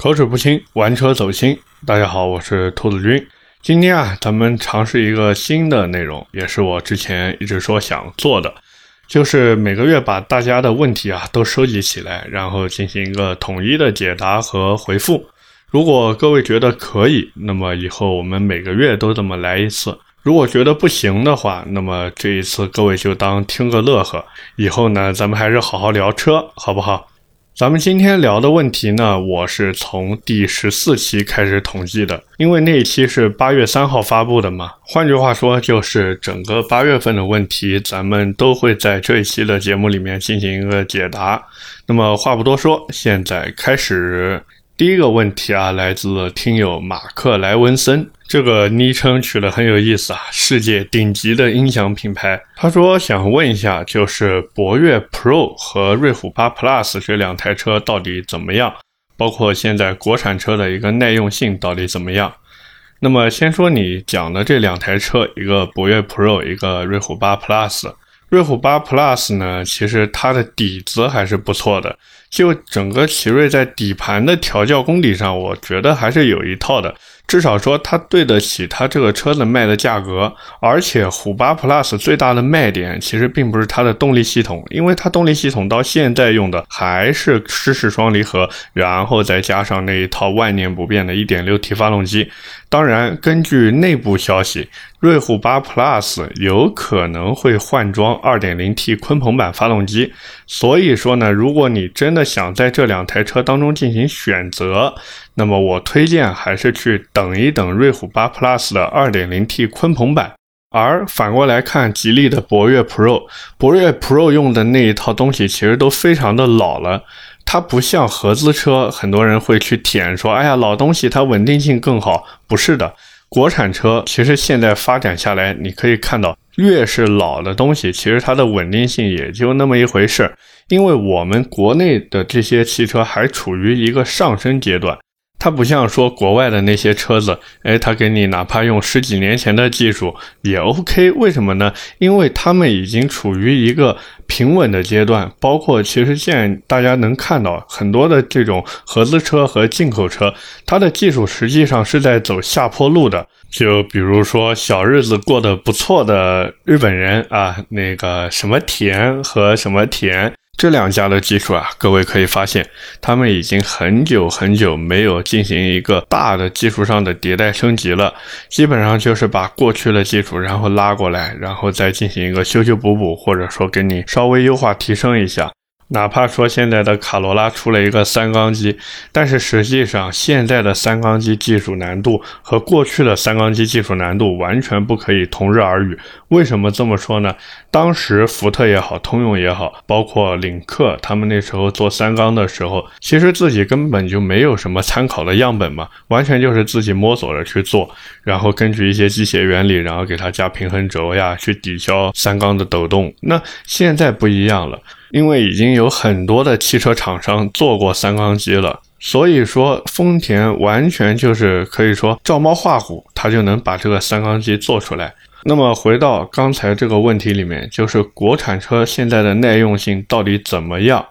口齿不清，玩车走心。大家好，我是兔子君。今天啊，咱们尝试一个新的内容，也是我之前一直说想做的，就是每个月把大家的问题啊都收集起来，然后进行一个统一的解答和回复。如果各位觉得可以，那么以后我们每个月都这么来一次。如果觉得不行的话，那么这一次各位就当听个乐呵。以后呢，咱们还是好好聊车，好不好？咱们今天聊的问题呢，我是从第十四期开始统计的，因为那一期是八月三号发布的嘛。换句话说，就是整个八月份的问题，咱们都会在这一期的节目里面进行一个解答。那么话不多说，现在开始。第一个问题啊，来自听友马克莱文森，这个昵称取得很有意思啊，世界顶级的音响品牌。他说想问一下，就是博越 Pro 和瑞虎8 Plus 这两台车到底怎么样？包括现在国产车的一个耐用性到底怎么样？那么先说你讲的这两台车，一个博越 Pro，一个瑞虎8 Plus。瑞虎8 Plus 呢，其实它的底子还是不错的。就整个奇瑞在底盘的调教功底上，我觉得还是有一套的。至少说它对得起它这个车子卖的价格，而且虎八 Plus 最大的卖点其实并不是它的动力系统，因为它动力系统到现在用的还是湿式双离合，然后再加上那一套万年不变的 1.6T 发动机。当然，根据内部消息，瑞虎八 Plus 有可能会换装 2.0T 鲲鹏版发动机。所以说呢，如果你真的想在这两台车当中进行选择，那么我推荐还是去等一等瑞虎8 Plus 的 2.0T 鲲鹏版，而反过来看吉利的博越 Pro，博越 Pro 用的那一套东西其实都非常的老了，它不像合资车，很多人会去舔说，哎呀老东西它稳定性更好，不是的，国产车其实现在发展下来，你可以看到越是老的东西，其实它的稳定性也就那么一回事儿，因为我们国内的这些汽车还处于一个上升阶段。它不像说国外的那些车子，哎，它给你哪怕用十几年前的技术也 OK，为什么呢？因为他们已经处于一个平稳的阶段。包括其实现在大家能看到很多的这种合资车和进口车，它的技术实际上是在走下坡路的。就比如说小日子过得不错的日本人啊，那个什么田和什么田。这两家的技术啊，各位可以发现，他们已经很久很久没有进行一个大的技术上的迭代升级了，基本上就是把过去的技术然后拉过来，然后再进行一个修修补补，或者说给你稍微优化提升一下。哪怕说现在的卡罗拉出了一个三缸机，但是实际上现在的三缸机技术难度和过去的三缸机技术难度完全不可以同日而语。为什么这么说呢？当时福特也好，通用也好，包括领克，他们那时候做三缸的时候，其实自己根本就没有什么参考的样本嘛，完全就是自己摸索着去做，然后根据一些机械原理，然后给它加平衡轴呀，去抵消三缸的抖动。那现在不一样了。因为已经有很多的汽车厂商做过三缸机了，所以说丰田完全就是可以说照猫画虎，它就能把这个三缸机做出来。那么回到刚才这个问题里面，就是国产车现在的耐用性到底怎么样？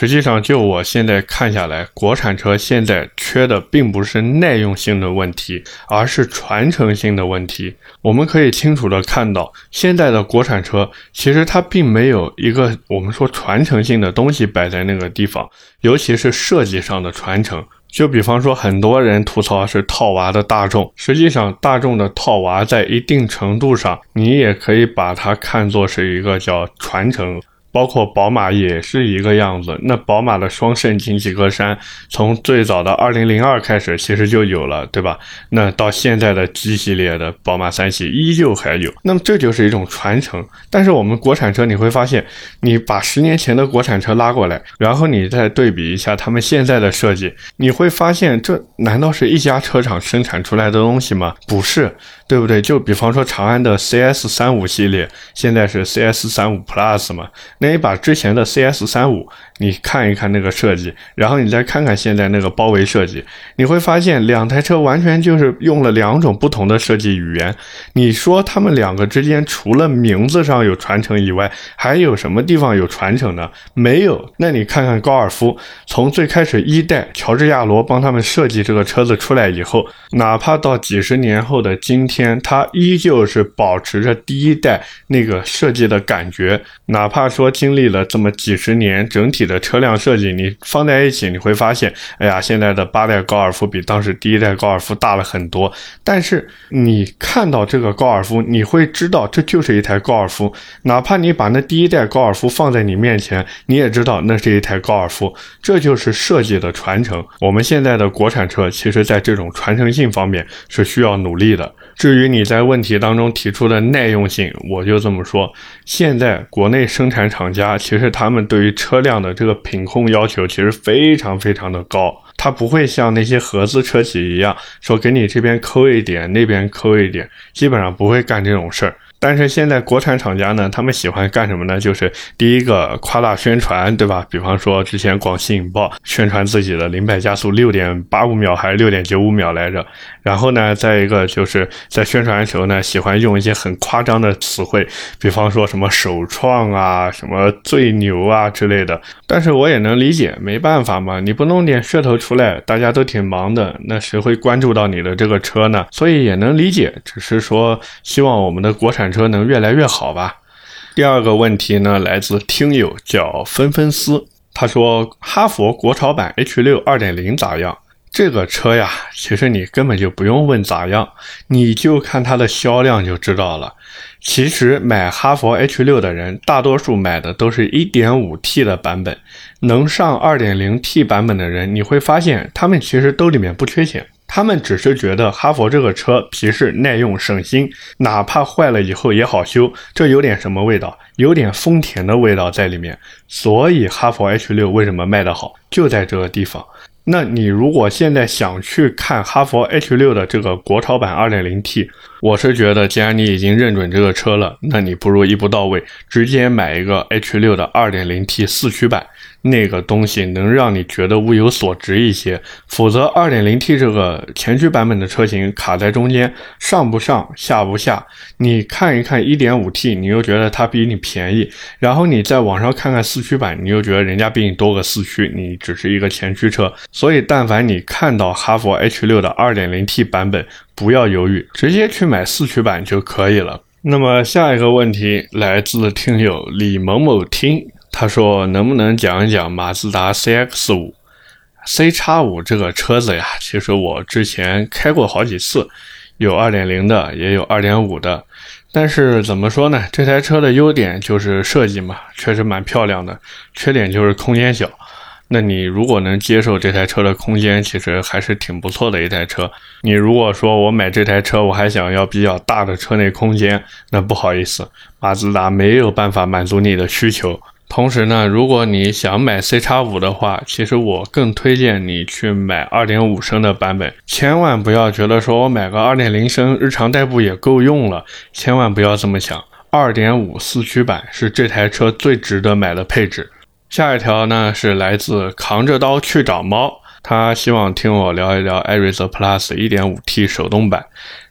实际上，就我现在看下来，国产车现在缺的并不是耐用性的问题，而是传承性的问题。我们可以清楚的看到，现在的国产车其实它并没有一个我们说传承性的东西摆在那个地方，尤其是设计上的传承。就比方说，很多人吐槽是套娃的大众，实际上大众的套娃在一定程度上，你也可以把它看作是一个叫传承。包括宝马也是一个样子。那宝马的双肾进气格栅，从最早的二零零二开始，其实就有了，对吧？那到现在的 G 系列的宝马三系依旧还有。那么这就是一种传承。但是我们国产车，你会发现，你把十年前的国产车拉过来，然后你再对比一下他们现在的设计，你会发现，这难道是一家车厂生产出来的东西吗？不是。对不对？就比方说长安的 CS 三五系列，现在是 CS 三五 Plus 嘛？那你把之前的 CS 三五你看一看那个设计，然后你再看看现在那个包围设计，你会发现两台车完全就是用了两种不同的设计语言。你说他们两个之间除了名字上有传承以外，还有什么地方有传承呢？没有。那你看看高尔夫，从最开始一代乔治亚罗帮他们设计这个车子出来以后，哪怕到几十年后的今天，它依旧是保持着第一代那个设计的感觉。哪怕说经历了这么几十年，整体的车辆设计，你放在一起，你会发现，哎呀，现在的八代高尔夫比当时第一代高尔夫大了很多。但是你看到这个高尔夫，你会知道这就是一台高尔夫。哪怕你把那第一代高尔夫放在你面前，你也知道那是一台高尔夫。这就是设计的传承。我们现在的国产车，其实在这种传承性方面是需要努力的。至于你在问题当中提出的耐用性，我就这么说，现在国内生产厂家其实他们对于车辆的这个品控要求其实非常非常的高，它不会像那些合资车企一样说给你这边抠一点，那边抠一点，基本上不会干这种事儿。但是现在国产厂家呢，他们喜欢干什么呢？就是第一个夸大宣传，对吧？比方说之前广汽引爆宣传自己的零百加速六点八五秒还是六点九五秒来着。然后呢，再一个就是在宣传的时候呢，喜欢用一些很夸张的词汇，比方说什么首创啊、什么最牛啊之类的。但是我也能理解，没办法嘛，你不弄点噱头出来，大家都挺忙的，那谁会关注到你的这个车呢？所以也能理解，只是说希望我们的国产。车能越来越好吧？第二个问题呢，来自听友叫纷纷丝，他说哈佛国潮版 H 六二点零咋样？这个车呀，其实你根本就不用问咋样，你就看它的销量就知道了。其实买哈佛 H 六的人，大多数买的都是一点五 T 的版本，能上二点零 T 版本的人，你会发现他们其实兜里面不缺钱。他们只是觉得哈佛这个车皮实耐用省心，哪怕坏了以后也好修，这有点什么味道？有点丰田的味道在里面。所以哈佛 H 六为什么卖得好，就在这个地方。那你如果现在想去看哈佛 H 六的这个国潮版 2.0T，我是觉得既然你已经认准这个车了，那你不如一步到位，直接买一个 H 六的 2.0T 四驱版。那个东西能让你觉得物有所值一些，否则 2.0T 这个前驱版本的车型卡在中间，上不上下不下。你看一看 1.5T，你又觉得它比你便宜，然后你在网上看看四驱版，你又觉得人家比你多个四驱，你只是一个前驱车。所以，但凡你看到哈弗 H6 的 2.0T 版本，不要犹豫，直接去买四驱版就可以了。那么下一个问题来自听友李某某听。他说：“能不能讲一讲马自达 CX 五、C 叉五这个车子呀？其实我之前开过好几次，有2.0的，也有2.5的。但是怎么说呢？这台车的优点就是设计嘛，确实蛮漂亮的。缺点就是空间小。那你如果能接受这台车的空间，其实还是挺不错的一台车。你如果说我买这台车，我还想要比较大的车内空间，那不好意思，马自达没有办法满足你的需求。”同时呢，如果你想买 C 叉五的话，其实我更推荐你去买2.5升的版本，千万不要觉得说我买个2.0升日常代步也够用了，千万不要这么想。2.5四驱版是这台车最值得买的配置。下一条呢是来自扛着刀去找猫，他希望听我聊一聊艾瑞泽 Plus 1.5T 手动版。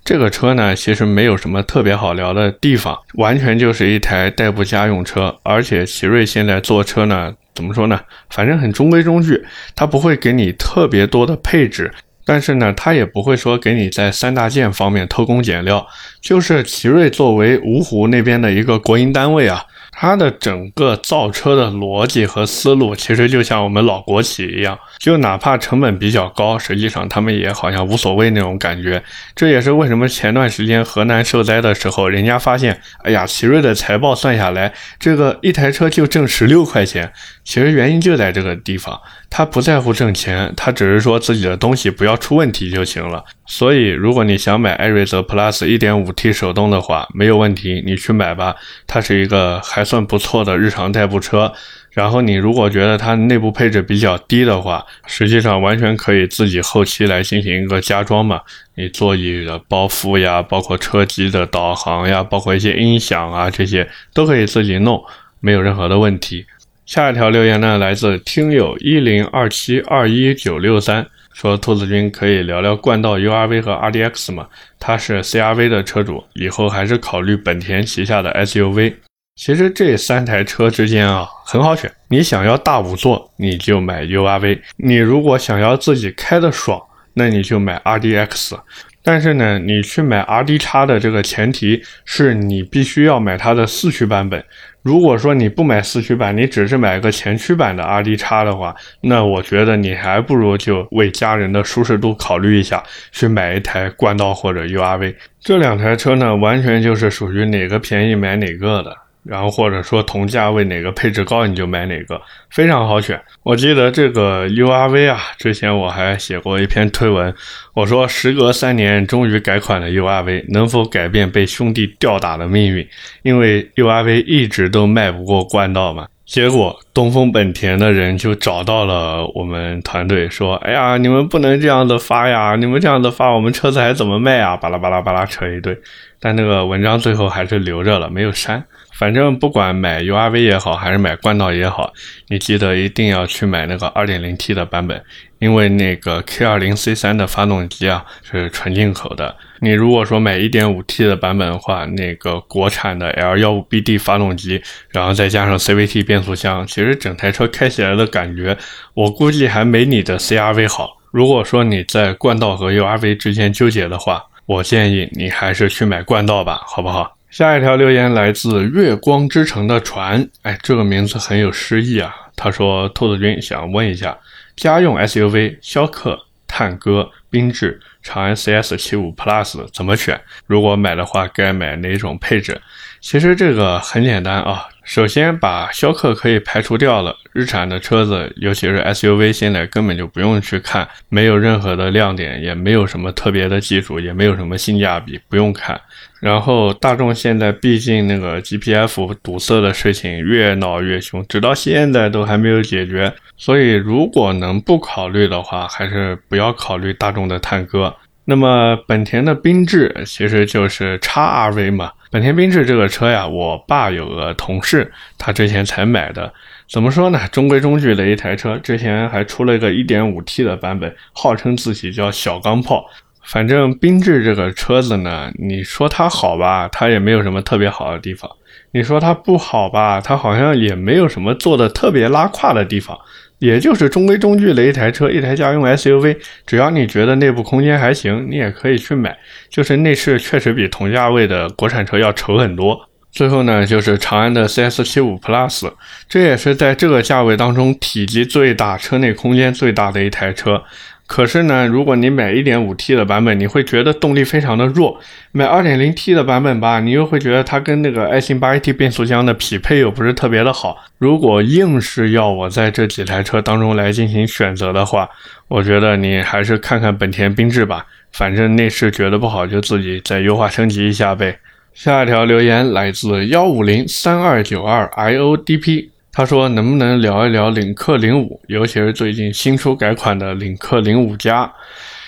这个车呢，其实没有什么特别好聊的地方，完全就是一台代步家用车。而且奇瑞现在做车呢，怎么说呢？反正很中规中矩，它不会给你特别多的配置，但是呢，它也不会说给你在三大件方面偷工减料。就是奇瑞作为芜湖那边的一个国营单位啊。它的整个造车的逻辑和思路，其实就像我们老国企一样，就哪怕成本比较高，实际上他们也好像无所谓那种感觉。这也是为什么前段时间河南受灾的时候，人家发现，哎呀，奇瑞的财报算下来，这个一台车就挣十六块钱。其实原因就在这个地方，他不在乎挣钱，他只是说自己的东西不要出问题就行了。所以，如果你想买艾瑞泽 Plus 1.5T 手动的话，没有问题，你去买吧。它是一个还算不错的日常代步车。然后，你如果觉得它内部配置比较低的话，实际上完全可以自己后期来进行一个加装嘛。你座椅的包覆呀，包括车机的导航呀，包括一些音响啊，这些都可以自己弄，没有任何的问题。下一条留言呢，来自听友一零二七二一九六三，说兔子君可以聊聊冠道 URV 和 RDX 吗？他是 CRV 的车主，以后还是考虑本田旗下的 SUV。其实这三台车之间啊，很好选。你想要大五座，你就买 URV；你如果想要自己开的爽，那你就买 RDX。但是呢，你去买 R D 叉的这个前提是你必须要买它的四驱版本。如果说你不买四驱版，你只是买个前驱版的 R D 叉的话，那我觉得你还不如就为家人的舒适度考虑一下，去买一台冠道或者 U R V。这两台车呢，完全就是属于哪个便宜买哪个的。然后或者说同价位哪个配置高你就买哪个，非常好选。我记得这个 URV 啊，之前我还写过一篇推文，我说时隔三年终于改款了 URV，能否改变被兄弟吊打的命运？因为 URV 一直都卖不过冠道嘛。结果东风本田的人就找到了我们团队，说：“哎呀，你们不能这样子发呀，你们这样子发，我们车子还怎么卖啊？”巴拉巴拉巴拉扯一堆，但那个文章最后还是留着了，没有删。反正不管买 URV 也好，还是买冠道也好，你记得一定要去买那个 2.0T 的版本，因为那个 K20C3 的发动机啊是纯进口的。你如果说买 1.5T 的版本的话，那个国产的 L15BD 发动机，然后再加上 CVT 变速箱，其实整台车开起来的感觉，我估计还没你的 CRV 好。如果说你在冠道和 URV 之间纠结的话，我建议你还是去买冠道吧，好不好？下一条留言来自月光之城的船，哎，这个名字很有诗意啊。他说：“兔子君想问一下，家用 SUV 逍客、探歌、缤智、长安 CS 七五 Plus 怎么选？如果买的话，该买哪种配置？”其实这个很简单啊。首先把逍客可以排除掉了，日产的车子，尤其是 SUV，现在根本就不用去看，没有任何的亮点，也没有什么特别的技术，也没有什么性价比，不用看。然后大众现在毕竟那个 GPF 堵塞的事情越闹越凶，直到现在都还没有解决，所以如果能不考虑的话，还是不要考虑大众的探歌。那么本田的缤智其实就是 x RV 嘛。本田缤智这个车呀，我爸有个同事，他之前才买的。怎么说呢？中规中矩的一台车，之前还出了一个 1.5T 的版本，号称自己叫小钢炮。反正缤智这个车子呢，你说它好吧，它也没有什么特别好的地方；你说它不好吧，它好像也没有什么做的特别拉胯的地方。也就是中规中矩的一台车，一台家用 SUV，只要你觉得内部空间还行，你也可以去买。就是内饰确实比同价位的国产车要丑很多。最后呢，就是长安的 CS75 Plus，这也是在这个价位当中体积最大、车内空间最大的一台车。可是呢，如果你买 1.5T 的版本，你会觉得动力非常的弱；买 2.0T 的版本吧，你又会觉得它跟那个爱信 8AT 变速箱的匹配又不是特别的好。如果硬是要我在这几台车当中来进行选择的话，我觉得你还是看看本田缤智吧。反正内饰觉得不好，就自己再优化升级一下呗。下一条留言来自幺五零三二九二 iodp。他说：“能不能聊一聊领克零五，尤其是最近新出改款的领克零五加？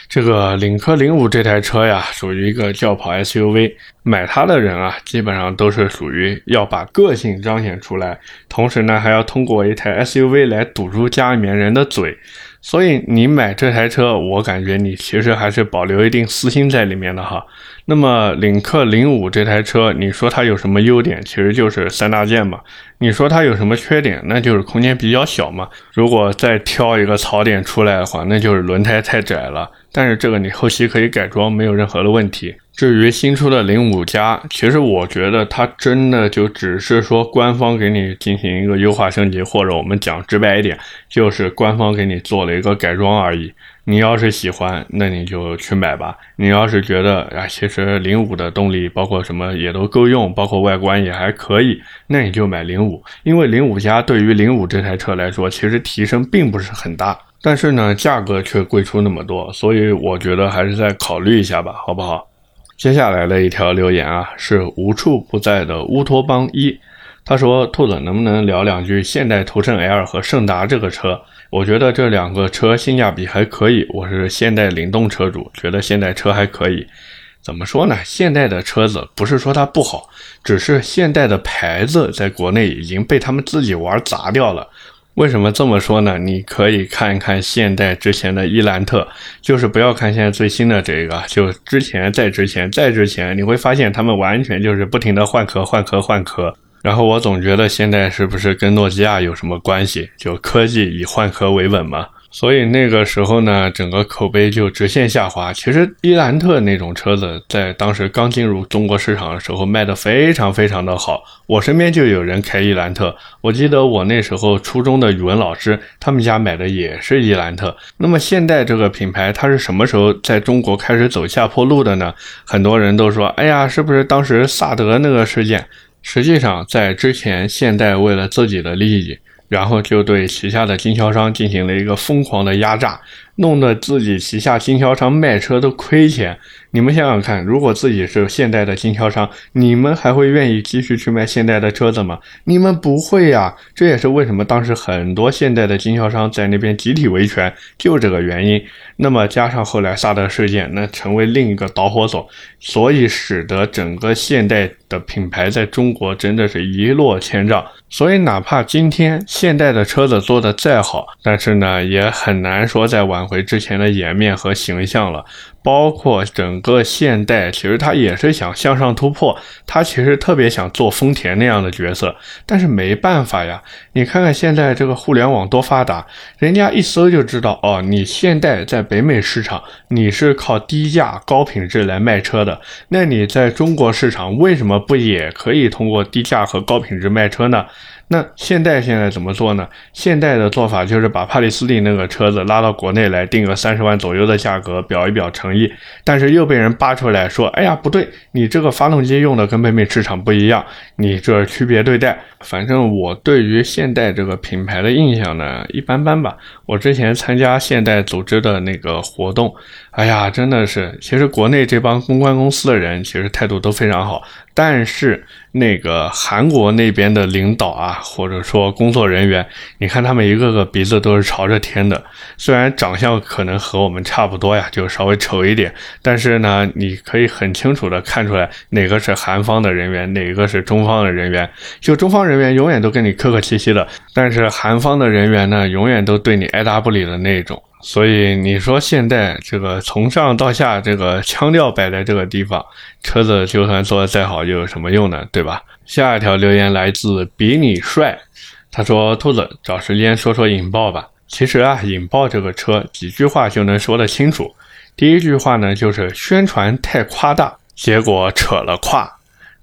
这个领克零五这台车呀，属于一个轿跑 SUV，买它的人啊，基本上都是属于要把个性彰显出来，同时呢，还要通过一台 SUV 来堵住家里面人的嘴。所以你买这台车，我感觉你其实还是保留一定私心在里面的哈。”那么领克零五这台车，你说它有什么优点？其实就是三大件嘛。你说它有什么缺点？那就是空间比较小嘛。如果再挑一个槽点出来的话，那就是轮胎太窄了。但是这个你后期可以改装，没有任何的问题。至于新出的零五加，其实我觉得它真的就只是说官方给你进行一个优化升级，或者我们讲直白一点，就是官方给你做了一个改装而已。你要是喜欢，那你就去买吧。你要是觉得啊，其实零五的动力包括什么也都够用，包括外观也还可以，那你就买零五。因为零五加对于零五这台车来说，其实提升并不是很大，但是呢，价格却贵出那么多，所以我觉得还是再考虑一下吧，好不好？接下来的一条留言啊，是无处不在的乌托邦一，他说：“兔子能不能聊两句现代途胜 L 和胜达这个车？”我觉得这两个车性价比还可以，我是现代灵动车主，觉得现代车还可以。怎么说呢？现代的车子不是说它不好，只是现代的牌子在国内已经被他们自己玩砸掉了。为什么这么说呢？你可以看一看现代之前的伊兰特，就是不要看现在最新的这个，就之前、再之前、再之前，你会发现他们完全就是不停的换壳、换壳、换壳。然后我总觉得现在是不是跟诺基亚有什么关系？就科技以换壳为稳嘛。所以那个时候呢，整个口碑就直线下滑。其实伊兰特那种车子在当时刚进入中国市场的时候卖的非常非常的好，我身边就有人开伊兰特。我记得我那时候初中的语文老师，他们家买的也是伊兰特。那么现代这个品牌它是什么时候在中国开始走下坡路的呢？很多人都说，哎呀，是不是当时萨德那个事件？实际上在之前，现代为了自己的利益。然后就对旗下的经销商进行了一个疯狂的压榨，弄得自己旗下经销商卖车都亏钱。你们想想看，如果自己是现代的经销商，你们还会愿意继续去卖现代的车子吗？你们不会呀。这也是为什么当时很多现代的经销商在那边集体维权，就这个原因。那么加上后来萨德事件，那成为另一个导火索，所以使得整个现代的品牌在中国真的是一落千丈。所以哪怕今天现代的车子做的再好，但是呢，也很难说再挽回之前的颜面和形象了。包括整个现代，其实他也是想向上突破，他其实特别想做丰田那样的角色，但是没办法呀。你看看现在这个互联网多发达，人家一搜就知道哦，你现代在北美市场你是靠低价高品质来卖车的，那你在中国市场为什么不也可以通过低价和高品质卖车呢？那现代现在怎么做呢？现代的做法就是把帕里斯蒂那个车子拉到国内来，定个三十万左右的价格，表一表诚意。但是又被人扒出来说：“哎呀，不对，你这个发动机用的跟北美市场不一样，你这区别对待。”反正我对于现代这个品牌的印象呢，一般般吧。我之前参加现代组织的那个活动，哎呀，真的是，其实国内这帮公关公司的人其实态度都非常好。但是那个韩国那边的领导啊，或者说工作人员，你看他们一个个鼻子都是朝着天的。虽然长相可能和我们差不多呀，就稍微丑一点，但是呢，你可以很清楚的看出来哪个是韩方的人员，哪个是中方的人员。就中方人员永远都跟你客客气气的，但是韩方的人员呢，永远都对你爱答不理的那种。所以你说现在这个从上到下这个腔调摆在这个地方，车子就算做的再好，又有什么用呢？对吧？下一条留言来自比你帅，他说：“兔子找时间说说引爆吧。其实啊，引爆这个车几句话就能说得清楚。第一句话呢，就是宣传太夸大，结果扯了胯；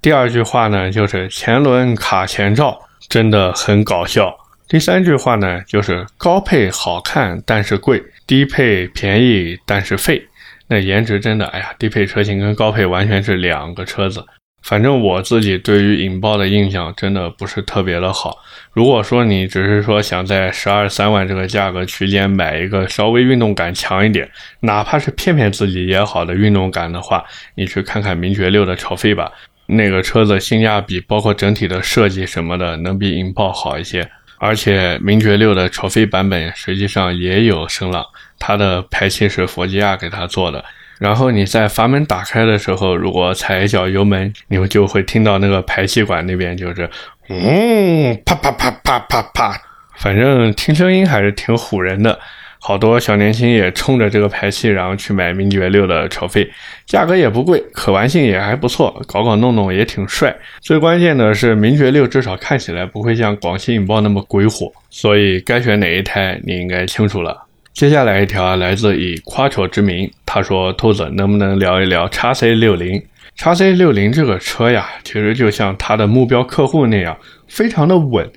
第二句话呢，就是前轮卡前照，真的很搞笑。”第三句话呢，就是高配好看但是贵，低配便宜但是废。那颜值真的，哎呀，低配车型跟高配完全是两个车子。反正我自己对于引爆的印象真的不是特别的好。如果说你只是说想在十二三万这个价格区间买一个稍微运动感强一点，哪怕是骗骗自己也好的运动感的话，你去看看名爵六的超飞吧，那个车子性价比，包括整体的设计什么的，能比引爆好一些。而且名爵六的超飞版本实际上也有声浪，它的排气是佛吉亚给它做的。然后你在阀门打开的时候，如果踩一脚油门，你们就会听到那个排气管那边就是，嗯，啪啪啪啪啪啪，反正听声音还是挺唬人的。好多小年轻也冲着这个排气，然后去买名爵六的超费，价格也不贵，可玩性也还不错，搞搞弄弄也挺帅。最关键的是，名爵六至少看起来不会像广汽引爆那么鬼火，所以该选哪一台你应该清楚了。接下来一条来自以夸丑之名，他说：“兔子能不能聊一聊叉 C 六零？叉 C 六零这个车呀，其实就像它的目标客户那样，非常的稳。”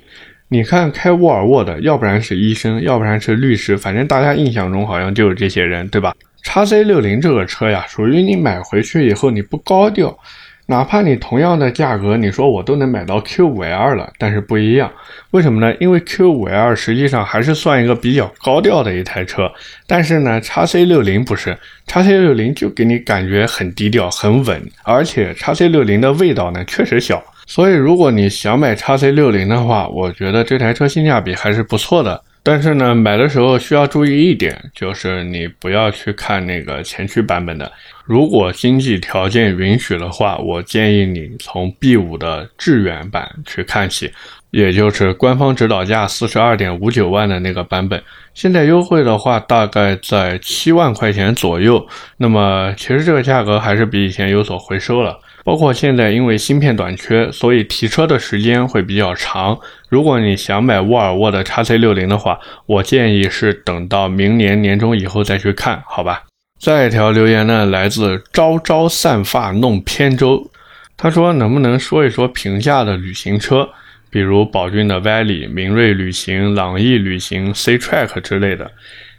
你看开沃尔沃的，要不然是医生，要不然是律师，反正大家印象中好像就是这些人，对吧？叉 C 六零这个车呀，属于你买回去以后你不高调，哪怕你同样的价格，你说我都能买到 Q 五 L 了，但是不一样，为什么呢？因为 Q 五 L 实际上还是算一个比较高调的一台车，但是呢，叉 C 六零不是，叉 C 六零就给你感觉很低调、很稳，而且叉 C 六零的味道呢确实小。所以，如果你想买叉 C 六零的话，我觉得这台车性价比还是不错的。但是呢，买的时候需要注意一点，就是你不要去看那个前驱版本的。如果经济条件允许的话，我建议你从 B 五的致远版去看起，也就是官方指导价四十二点五九万的那个版本。现在优惠的话，大概在七万块钱左右。那么其实这个价格还是比以前有所回收了。包括现在因为芯片短缺，所以提车的时间会比较长。如果你想买沃尔沃的 x C 六零的话，我建议是等到明年年中以后再去看，好吧？再一条留言呢，来自朝朝散发弄扁舟，他说能不能说一说平价的旅行车，比如宝骏的 Valley、明锐旅行、朗逸旅行、C Track 之类的。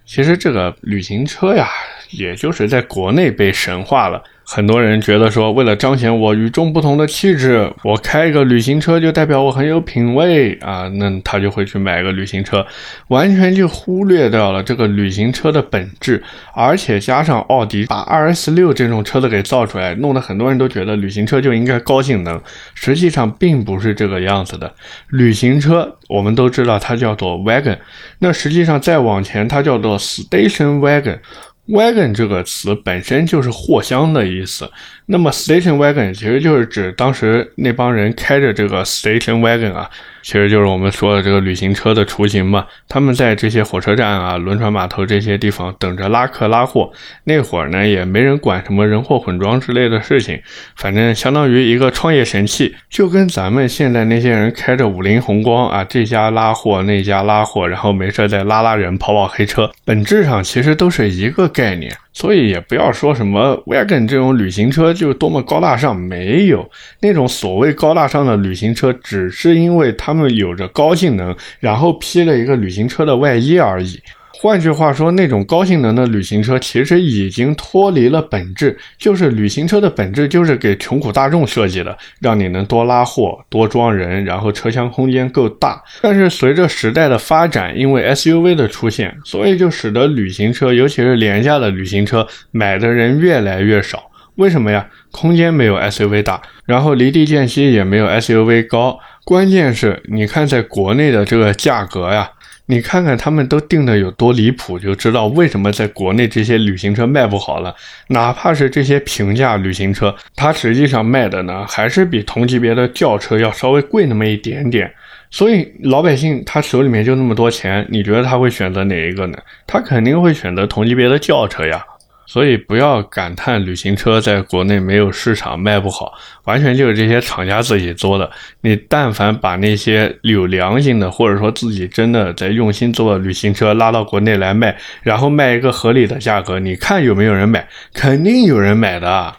其实这个旅行车呀，也就是在国内被神化了。很多人觉得说，为了彰显我与众不同的气质，我开一个旅行车就代表我很有品位啊，那他就会去买个旅行车，完全就忽略掉了这个旅行车的本质。而且加上奥迪把 RS 六这种车子给造出来，弄得很多人都觉得旅行车就应该高性能，实际上并不是这个样子的。旅行车我们都知道它叫做 wagon，那实际上再往前它叫做 station wagon。Wagon 这个词本身就是货箱的意思，那么 station wagon 其实就是指当时那帮人开着这个 station wagon 啊。其实就是我们说的这个旅行车的雏形嘛。他们在这些火车站啊、轮船码头这些地方等着拉客拉货。那会儿呢，也没人管什么人货混装之类的事情，反正相当于一个创业神器，就跟咱们现在那些人开着五菱宏光啊，这家拉货那家拉货，然后没事再拉拉人、跑跑黑车，本质上其实都是一个概念。所以也不要说什么 wagon 这种旅行车就多么高大上，没有那种所谓高大上的旅行车，只是因为它他们有着高性能，然后披了一个旅行车的外衣而已。换句话说，那种高性能的旅行车其实已经脱离了本质，就是旅行车的本质就是给穷苦大众设计的，让你能多拉货、多装人，然后车厢空间够大。但是随着时代的发展，因为 SUV 的出现，所以就使得旅行车，尤其是廉价的旅行车，买的人越来越少。为什么呀？空间没有 SUV 大，然后离地间隙也没有 SUV 高，关键是你看在国内的这个价格呀。你看看他们都定的有多离谱，就知道为什么在国内这些旅行车卖不好了。哪怕是这些平价旅行车，它实际上卖的呢，还是比同级别的轿车要稍微贵那么一点点。所以老百姓他手里面就那么多钱，你觉得他会选择哪一个呢？他肯定会选择同级别的轿车呀。所以不要感叹旅行车在国内没有市场卖不好，完全就是这些厂家自己做的。你但凡把那些有良心的，或者说自己真的在用心做的旅行车拉到国内来卖，然后卖一个合理的价格，你看有没有人买？肯定有人买的。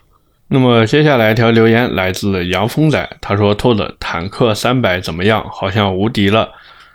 那么接下来一条留言来自杨峰仔，他说：“兔子坦克三百怎么样？好像无敌了。”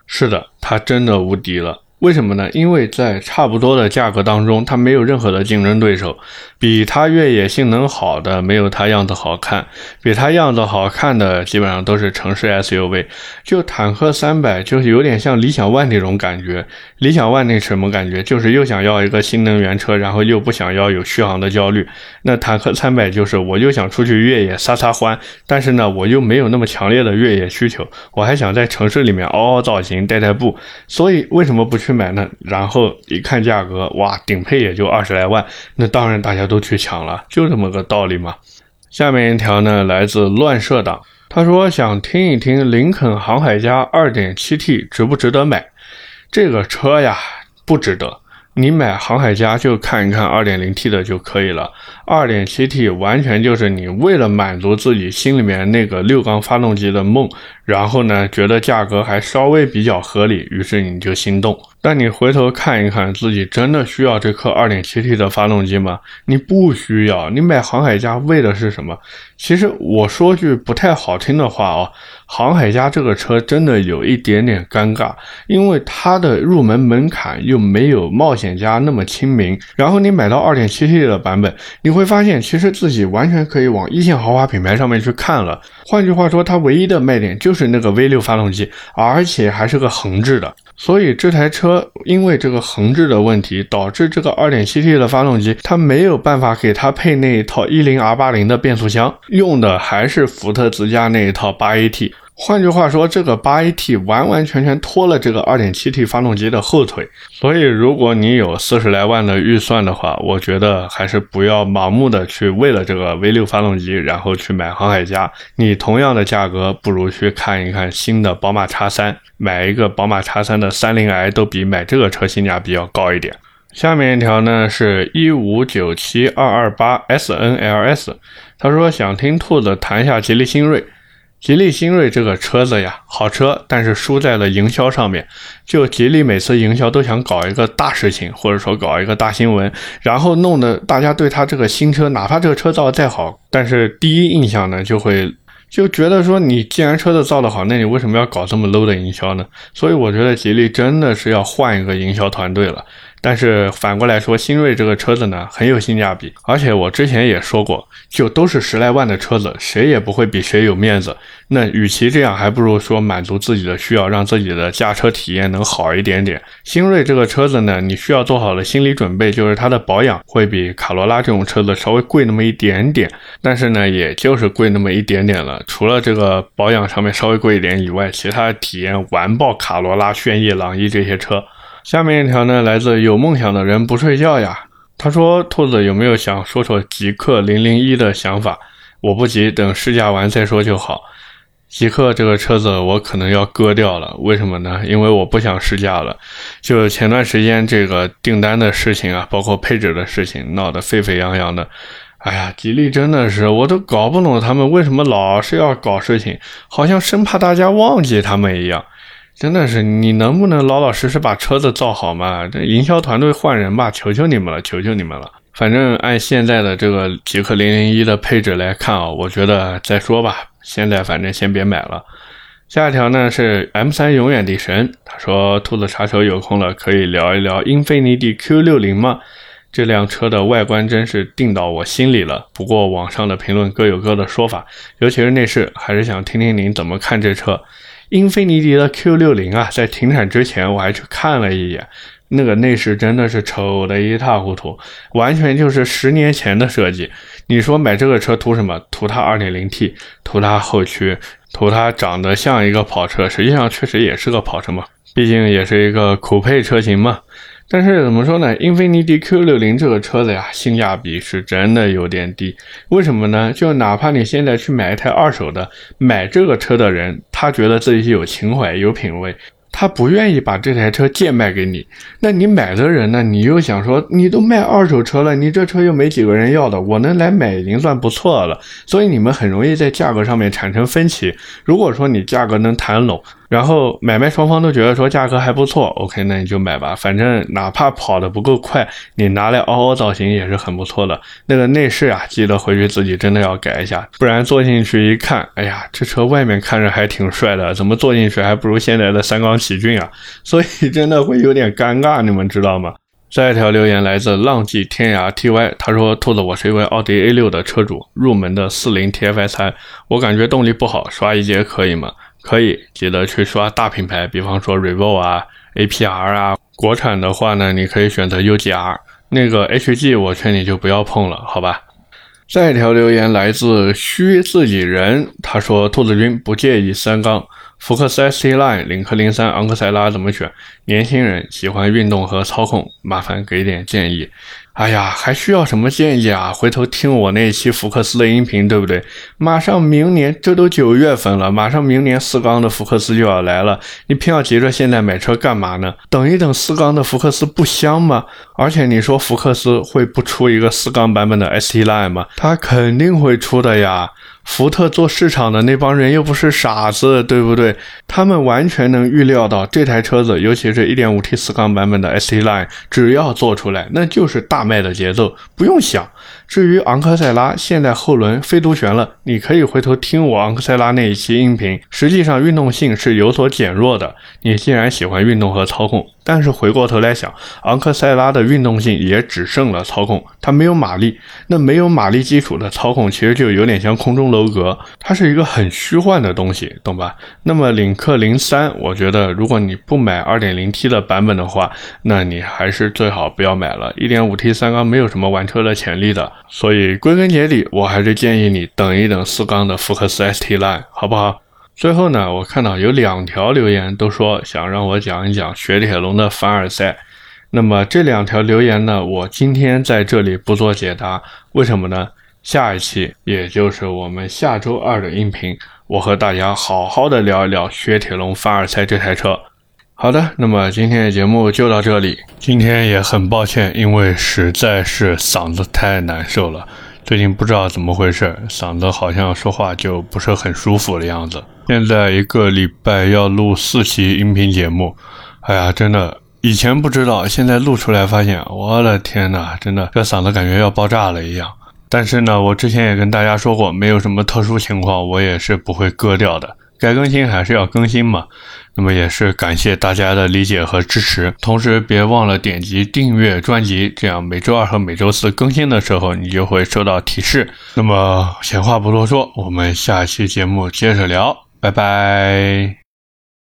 是的，它真的无敌了。为什么呢？因为在差不多的价格当中，它没有任何的竞争对手。比它越野性能好的没有它样子好看，比它样子好看的基本上都是城市 SUV。就坦克三百就是有点像理想 ONE 那种感觉。理想 ONE 那什么感觉？就是又想要一个新能源车，然后又不想要有续航的焦虑。那坦克三百就是我又想出去越野撒撒欢，但是呢我又没有那么强烈的越野需求，我还想在城市里面凹凹造型代代步。所以为什么不去买呢？然后一看价格，哇，顶配也就二十来万。那当然大家。都去抢了，就这么个道理嘛。下面一条呢，来自乱社党，他说想听一听林肯航海家 2.7T 值不值得买？这个车呀，不值得。你买航海家就看一看 2.0T 的就可以了，2.7T 完全就是你为了满足自己心里面那个六缸发动机的梦，然后呢，觉得价格还稍微比较合理，于是你就心动。但你回头看一看，自己真的需要这颗 2.7T 的发动机吗？你不需要。你买航海家为的是什么？其实我说句不太好听的话啊，航海家这个车真的有一点点尴尬，因为它的入门门槛又没有冒险家那么亲民。然后你买到 2.7T 的版本，你会发现其实自己完全可以往一线豪华品牌上面去看了。换句话说，它唯一的卖点就是那个 V6 发动机，而且还是个横置的。所以这台车因为这个横置的问题，导致这个 2.7T 的发动机它没有办法给它配那一套 10R80 的变速箱，用的还是福特自家那一套 8AT。换句话说，这个八 AT 完完全全拖了这个二点七 T 发动机的后腿。所以，如果你有四十来万的预算的话，我觉得还是不要盲目的去为了这个 V 六发动机，然后去买航海家。你同样的价格，不如去看一看新的宝马叉三，买一个宝马叉三的三零 i 都比买这个车性价比要高一点。下面一条呢是一五九七二二八 S N L S，他说想听兔子谈一下吉利新锐。吉利新锐这个车子呀，好车，但是输在了营销上面。就吉利每次营销都想搞一个大事情，或者说搞一个大新闻，然后弄得大家对他这个新车，哪怕这个车造的再好，但是第一印象呢就会就觉得说，你既然车子造的好，那你为什么要搞这么 low 的营销呢？所以我觉得吉利真的是要换一个营销团队了。但是反过来说，新锐这个车子呢很有性价比，而且我之前也说过，就都是十来万的车子，谁也不会比谁有面子。那与其这样，还不如说满足自己的需要，让自己的驾车体验能好一点点。新锐这个车子呢，你需要做好的心理准备就是它的保养会比卡罗拉这种车子稍微贵那么一点点，但是呢，也就是贵那么一点点了。除了这个保养上面稍微贵一点以外，其他体验完爆卡罗拉、轩逸、朗逸这些车。下面一条呢，来自有梦想的人不睡觉呀。他说：“兔子有没有想说说极客零零一的想法？我不急，等试驾完再说就好。极客这个车子我可能要割掉了，为什么呢？因为我不想试驾了。就前段时间这个订单的事情啊，包括配置的事情，闹得沸沸扬扬的。哎呀，吉利真的是，我都搞不懂他们为什么老是要搞事情，好像生怕大家忘记他们一样。”真的是，你能不能老老实实把车子造好嘛？这营销团队换人吧，求求你们了，求求你们了。反正按现在的这个极氪零零一的配置来看啊，我觉得再说吧。现在反正先别买了。下一条呢是 M 三永远的神，他说兔子茶手有空了可以聊一聊英菲尼迪 Q 六零吗？这辆车的外观真是定到我心里了。不过网上的评论各有各的说法，尤其是内饰，还是想听听您怎么看这车。英菲尼迪的 Q 六零啊，在停产之前我还去看了一眼，那个内饰真的是丑的一塌糊涂，完全就是十年前的设计。你说买这个车图什么？图它 2.0T，图它后驱，图它长得像一个跑车，实际上确实也是个跑车嘛，毕竟也是一个酷配车型嘛。但是怎么说呢？英菲尼迪 Q60 这个车子呀，性价比是真的有点低。为什么呢？就哪怕你现在去买一台二手的，买这个车的人，他觉得自己有情怀、有品位。他不愿意把这台车贱卖给你，那你买的人呢？你又想说，你都卖二手车了，你这车又没几个人要的，我能来买已经算不错了。所以你们很容易在价格上面产生分歧。如果说你价格能谈拢，然后买卖双方都觉得说价格还不错，OK，那你就买吧。反正哪怕跑得不够快，你拿来凹凹造型也是很不错的。那个内饰啊，记得回去自己真的要改一下，不然坐进去一看，哎呀，这车外面看着还挺帅的，怎么坐进去还不如现在的三缸奇骏啊？所以真的会有点尴尬，你们知道吗？下一条留言来自浪迹天涯 TY，他说：“兔子，我是一位奥迪 A6 的车主，入门的四零 TFSI，我感觉动力不好，刷一节可以吗？”可以记得去刷大品牌，比方说 Revo 啊、APR 啊。国产的话呢，你可以选择 UGR。那个 HG 我劝你就不要碰了，好吧？下一条留言来自虚自己人，他说：“兔子君不介意三缸，福克斯 ST Line、领克零三、昂克赛拉怎么选？年轻人喜欢运动和操控，麻烦给点建议。”哎呀，还需要什么建议啊？回头听我那一期福克斯的音频，对不对？马上明年，这都九月份了，马上明年四缸的福克斯就要来了，你偏要急着现在买车干嘛呢？等一等四缸的福克斯不香吗？而且你说福克斯会不出一个四缸版本的 ST Line 吗？它肯定会出的呀。福特做市场的那帮人又不是傻子，对不对？他们完全能预料到这台车子，尤其是一点五 T 四缸版本的 ST Line，只要做出来，那就是大卖的节奏，不用想。至于昂克赛拉，现在后轮非独悬了，你可以回头听我昂克赛拉那一期音频，实际上运动性是有所减弱的。你既然喜欢运动和操控，但是回过头来想，昂克赛拉的运动性也只剩了操控，它没有马力。那没有马力基础的操控，其实就有点像空中楼阁，它是一个很虚幻的东西，懂吧？那么领克零三，我觉得如果你不买二点零 T 的版本的话，那你还是最好不要买了。一点五 T 三缸没有什么玩车的潜力的。所以归根结底，我还是建议你等一等四缸的福克斯 ST Line，好不好？最后呢，我看到有两条留言都说想让我讲一讲雪铁龙的凡尔赛。那么这两条留言呢，我今天在这里不做解答，为什么呢？下一期，也就是我们下周二的音频，我和大家好好的聊一聊雪铁龙凡尔赛这台车。好的，那么今天的节目就到这里。今天也很抱歉，因为实在是嗓子太难受了。最近不知道怎么回事，嗓子好像说话就不是很舒服的样子。现在一个礼拜要录四期音频节目，哎呀，真的以前不知道，现在录出来发现，我的天呐，真的这嗓子感觉要爆炸了一样。但是呢，我之前也跟大家说过，没有什么特殊情况，我也是不会割掉的。该更新还是要更新嘛。那么也是感谢大家的理解和支持，同时别忘了点击订阅专辑，这样每周二和每周四更新的时候，你就会收到提示。那么闲话不多说，我们下期节目接着聊，拜拜。